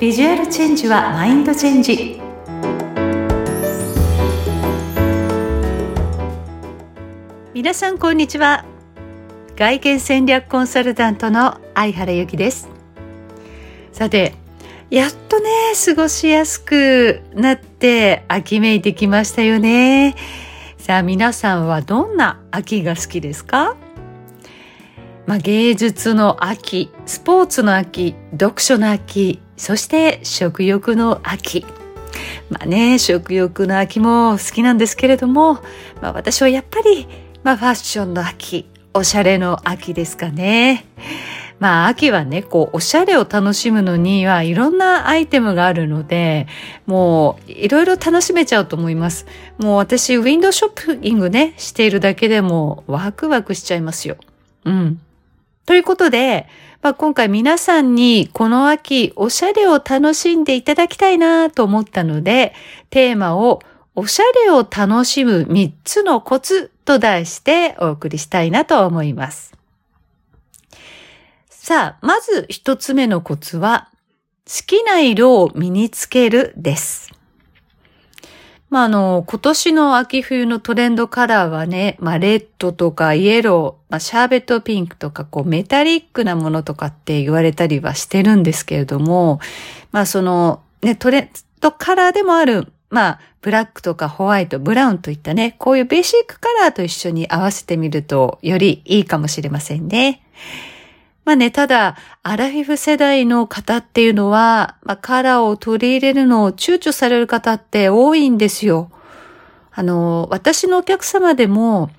ビジュアルチェンジはマインドチェンジ。皆さんこんにちは。外見戦略コンサルタントの相原由紀です。さてやっとね過ごしやすくなって秋めいてきましたよね。さあ皆さんはどんな秋が好きですか？まあ、芸術の秋、スポーツの秋、読書の秋、そして食欲の秋。まあね、食欲の秋も好きなんですけれども、まあ私はやっぱり、まあファッションの秋、おしゃれの秋ですかね。まあ秋はね、こうおしゃれを楽しむのにはいろんなアイテムがあるので、もういろいろ楽しめちゃうと思います。もう私ウィンドウショッピングね、しているだけでもワクワクしちゃいますよ。うん。ということで、まあ、今回皆さんにこの秋おしゃれを楽しんでいただきたいなと思ったので、テーマをおしゃれを楽しむ3つのコツと題してお送りしたいなと思います。さあ、まず1つ目のコツは、好きな色を身につけるです。まあ、あの、今年の秋冬のトレンドカラーはね、まあ、レッドとかイエロー、まあ、シャーベットピンクとか、こう、メタリックなものとかって言われたりはしてるんですけれども、まあ、その、ね、トレンドカラーでもある、まあ、ブラックとかホワイト、ブラウンといったね、こういうベーシックカラーと一緒に合わせてみると、よりいいかもしれませんね。まあね、ただ、アラフィフ世代の方っていうのは、まあ、カラーを取り入れるのを躊躇される方って多いんですよ。あの、私のお客様でも、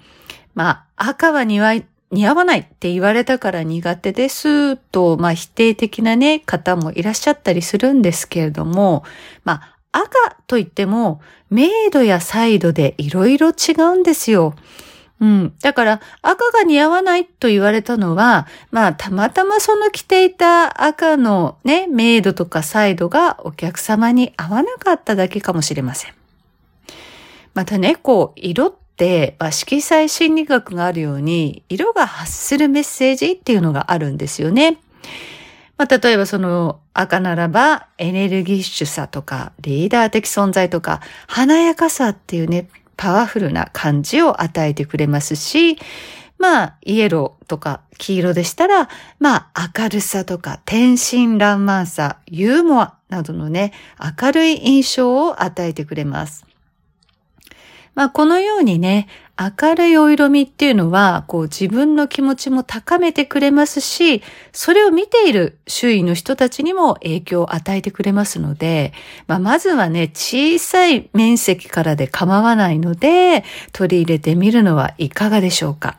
まあ、赤は似合似合わないって言われたから苦手ですと、まあ、否定的なね、方もいらっしゃったりするんですけれども、まあ、赤といっても、明度やサイドでいろいろ違うんですよ。うん。だから、赤が似合わないと言われたのは、まあ、たまたまその着ていた赤のね、明度とかサイドがお客様に合わなかっただけかもしれません。またね、こう、色って、まあ、色彩心理学があるように、色が発するメッセージっていうのがあるんですよね。まあ、例えばその赤ならばエネルギッシュさとかリーダー的存在とか華やかさっていうね、パワフルな感じを与えてくれますし、まあ、イエローとか黄色でしたら、まあ、明るさとか天真爛漫さ、ユーモアなどのね、明るい印象を与えてくれます。まあ、このようにね、明るいお色味っていうのは、こう自分の気持ちも高めてくれますし、それを見ている周囲の人たちにも影響を与えてくれますので、まあ、まずはね、小さい面積からで構わないので、取り入れてみるのはいかがでしょうか。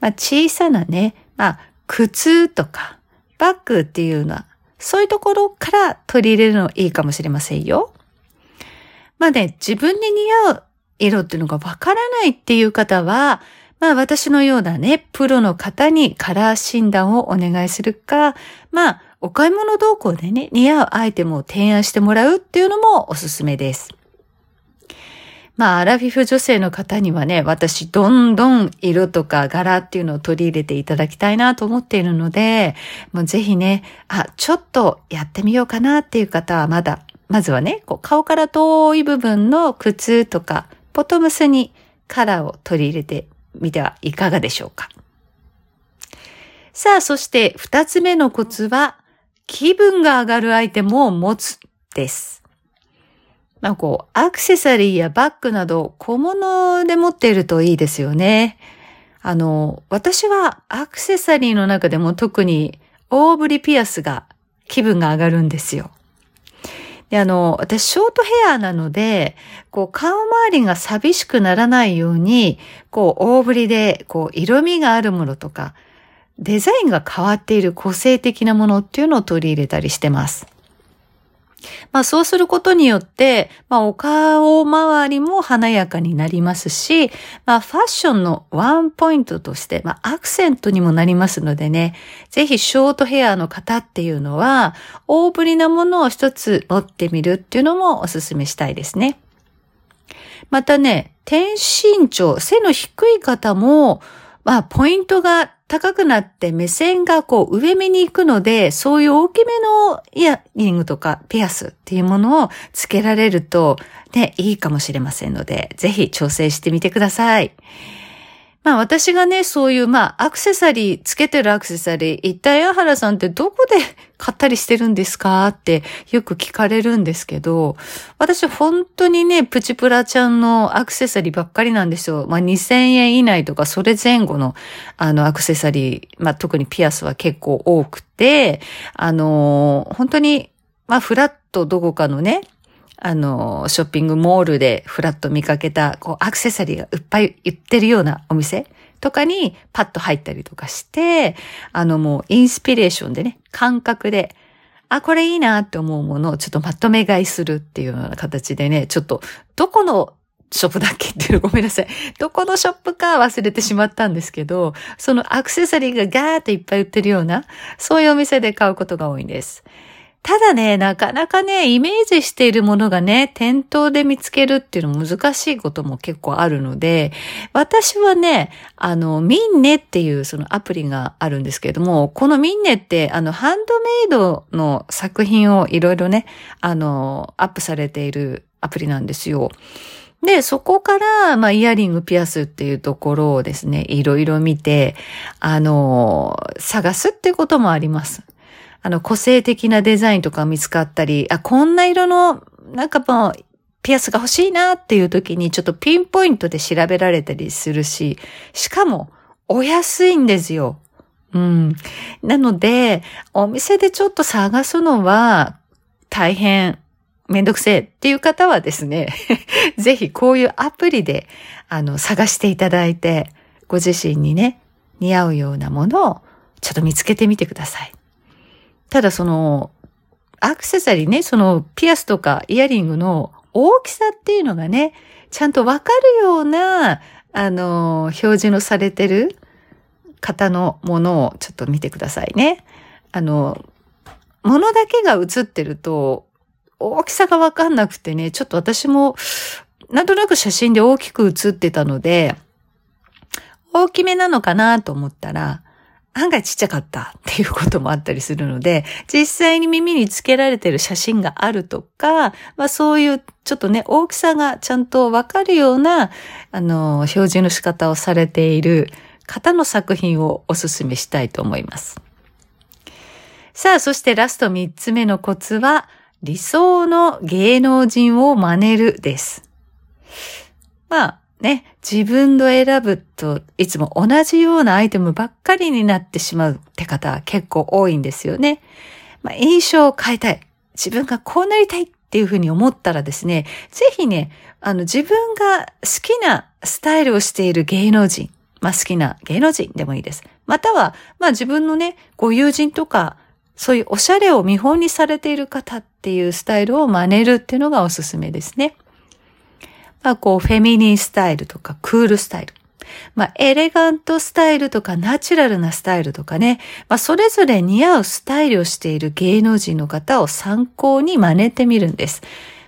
まあ、小さなね、まあ、靴とか、バッグっていうのは、そういうところから取り入れるのいいかもしれませんよ。まあね、自分に似合う色っていうのがわからないっていう方は、まあ私のようなね、プロの方にカラー診断をお願いするか、まあお買い物動向でね、似合うアイテムを提案してもらうっていうのもおすすめです。まあ、アラフィフ女性の方にはね、私、どんどん色とか柄っていうのを取り入れていただきたいなと思っているので、もうぜひね、あ、ちょっとやってみようかなっていう方はまだまずはね、こう顔から遠い部分の靴とか、ボトムスにカラーを取り入れてみてはいかがでしょうか。さあ、そして二つ目のコツは、気分が上がるアイテムを持つです。まあ、こう、アクセサリーやバッグなど小物で持っているといいですよね。あの、私はアクセサリーの中でも特に大振りピアスが気分が上がるんですよ。で、あの、私、ショートヘアなので、こう、顔周りが寂しくならないように、こう、大ぶりで、こう、色味があるものとか、デザインが変わっている個性的なものっていうのを取り入れたりしてます。まあそうすることによって、まあお顔周りも華やかになりますし、まあファッションのワンポイントとして、まあアクセントにもなりますのでね、ぜひショートヘアの方っていうのは、大ぶりなものを一つ持ってみるっていうのもお勧めしたいですね。またね、低身長、背の低い方も、まあ、ポイントが高くなって目線がこう上目に行くので、そういう大きめのイヤリングとかピアスっていうものをつけられるとね、いいかもしれませんので、ぜひ調整してみてください。まあ私がね、そういうまあアクセサリー、つけてるアクセサリー、一体矢原さんってどこで 買ったりしてるんですか？ってよく聞かれるんですけど、私本当にね、プチプラちゃんのアクセサリーばっかりなんですよ。まあ2000円以内とかそれ前後のあのアクセサリー、まあ特にピアスは結構多くて、あのー、本当にまあフラットどこかのね、あの、ショッピングモールでフラッと見かけた、こう、アクセサリーがいっぱい売ってるようなお店とかにパッと入ったりとかして、あのもうインスピレーションでね、感覚で、あ、これいいなって思うものをちょっとまとめ買いするっていうような形でね、ちょっと、どこのショップだっけっていうごめんなさい。どこのショップか忘れてしまったんですけど、そのアクセサリーがガーっていっぱい売ってるような、そういうお店で買うことが多いんです。ただね、なかなかね、イメージしているものがね、店頭で見つけるっていうの難しいことも結構あるので、私はね、あの、ミンネっていうそのアプリがあるんですけれども、このミンネって、あの、ハンドメイドの作品をいろいろね、あの、アップされているアプリなんですよ。で、そこから、まあ、イヤリング、ピアスっていうところをですね、いろいろ見て、あの、探すっていうこともあります。あの、個性的なデザインとか見つかったり、あ、こんな色の、なんかもう、ピアスが欲しいなっていう時にちょっとピンポイントで調べられたりするし、しかも、お安いんですよ。うん。なので、お店でちょっと探すのは大変めんどくせえっていう方はですね、ぜひこういうアプリであの探していただいて、ご自身にね、似合うようなものをちょっと見つけてみてください。ただその、アクセサリーね、そのピアスとかイヤリングの大きさっていうのがね、ちゃんとわかるような、あの、表示のされてる方のものをちょっと見てくださいね。あの、ものだけが映ってると、大きさがわかんなくてね、ちょっと私も、なんとなく写真で大きく映ってたので、大きめなのかなと思ったら、案外ちっちゃかったっていうこともあったりするので、実際に耳につけられてる写真があるとか、まあそういうちょっとね、大きさがちゃんとわかるような、あの、表示の仕方をされている方の作品をお勧めしたいと思います。さあ、そしてラスト3つ目のコツは、理想の芸能人を真似るです。まあ、ね、自分の選ぶといつも同じようなアイテムばっかりになってしまうって方結構多いんですよね。まあ、印象を変えたい。自分がこうなりたいっていうふうに思ったらですね、ぜひね、あの自分が好きなスタイルをしている芸能人、まあ好きな芸能人でもいいです。または、まあ自分のね、ご友人とか、そういうおしゃれを見本にされている方っていうスタイルを真似るっていうのがおすすめですね。あ、こう、フェミニンスタイルとか、クールスタイル。まあ、エレガントスタイルとか、ナチュラルなスタイルとかね、まあ、それぞれ似合うスタイルをしている芸能人の方を参考に真似てみるんです。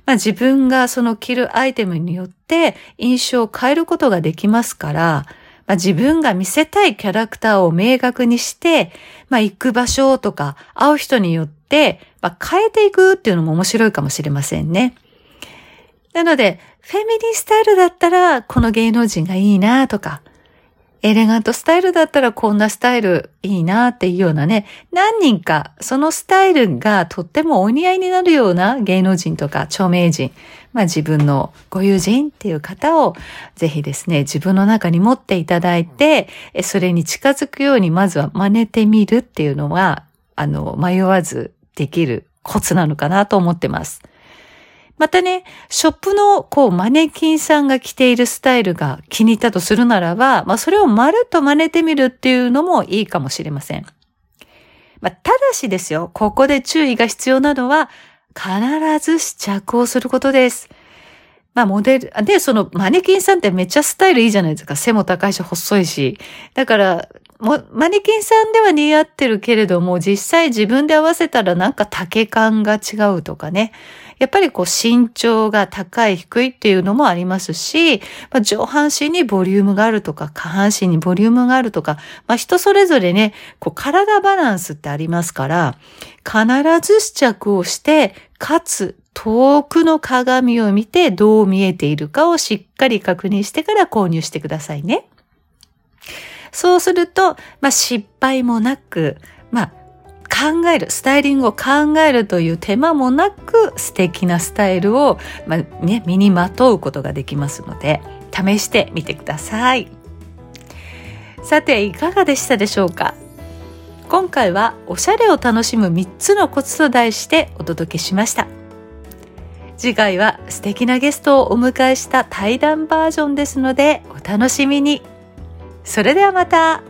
まあ、自分がその着るアイテムによって印象を変えることができますから、まあ、自分が見せたいキャラクターを明確にして、まあ、行く場所とか会う人によって、まあ、変えていくっていうのも面白いかもしれませんね。なので、フェミニンスタイルだったらこの芸能人がいいなとか、エレガントスタイルだったらこんなスタイルいいなっていうようなね、何人かそのスタイルがとってもお似合いになるような芸能人とか著名人、まあ自分のご友人っていう方をぜひですね、自分の中に持っていただいて、それに近づくようにまずは真似てみるっていうのは、あの、迷わずできるコツなのかなと思ってます。またね、ショップのこうマネキンさんが着ているスタイルが気に入ったとするならば、まあそれをまるっと真似てみるっていうのもいいかもしれません。まあ、ただしですよ、ここで注意が必要なのは、必ず試着をすることです。まあモデル、で、そのマネキンさんってめっちゃスタイルいいじゃないですか。背も高いし細いし。だから、もマネキンさんでは似合ってるけれども、実際自分で合わせたらなんか丈感が違うとかね。やっぱりこう身長が高い低いっていうのもありますし、まあ、上半身にボリュームがあるとか、下半身にボリュームがあるとか、まあ、人それぞれね、こう体バランスってありますから、必ず試着をして、かつ遠くの鏡を見てどう見えているかをしっかり確認してから購入してくださいね。そうすると、まあ、失敗もなく、まあ、考える、スタイリングを考えるという手間もなく素敵なスタイルを、まあ、ね、身にまとうことができますので、試してみてください。さて、いかがでしたでしょうか？今回はおしゃれを楽しむ3つのコツと題してお届けしました。次回は素敵なゲストをお迎えした対談バージョンですのでお楽しみに。それではまた。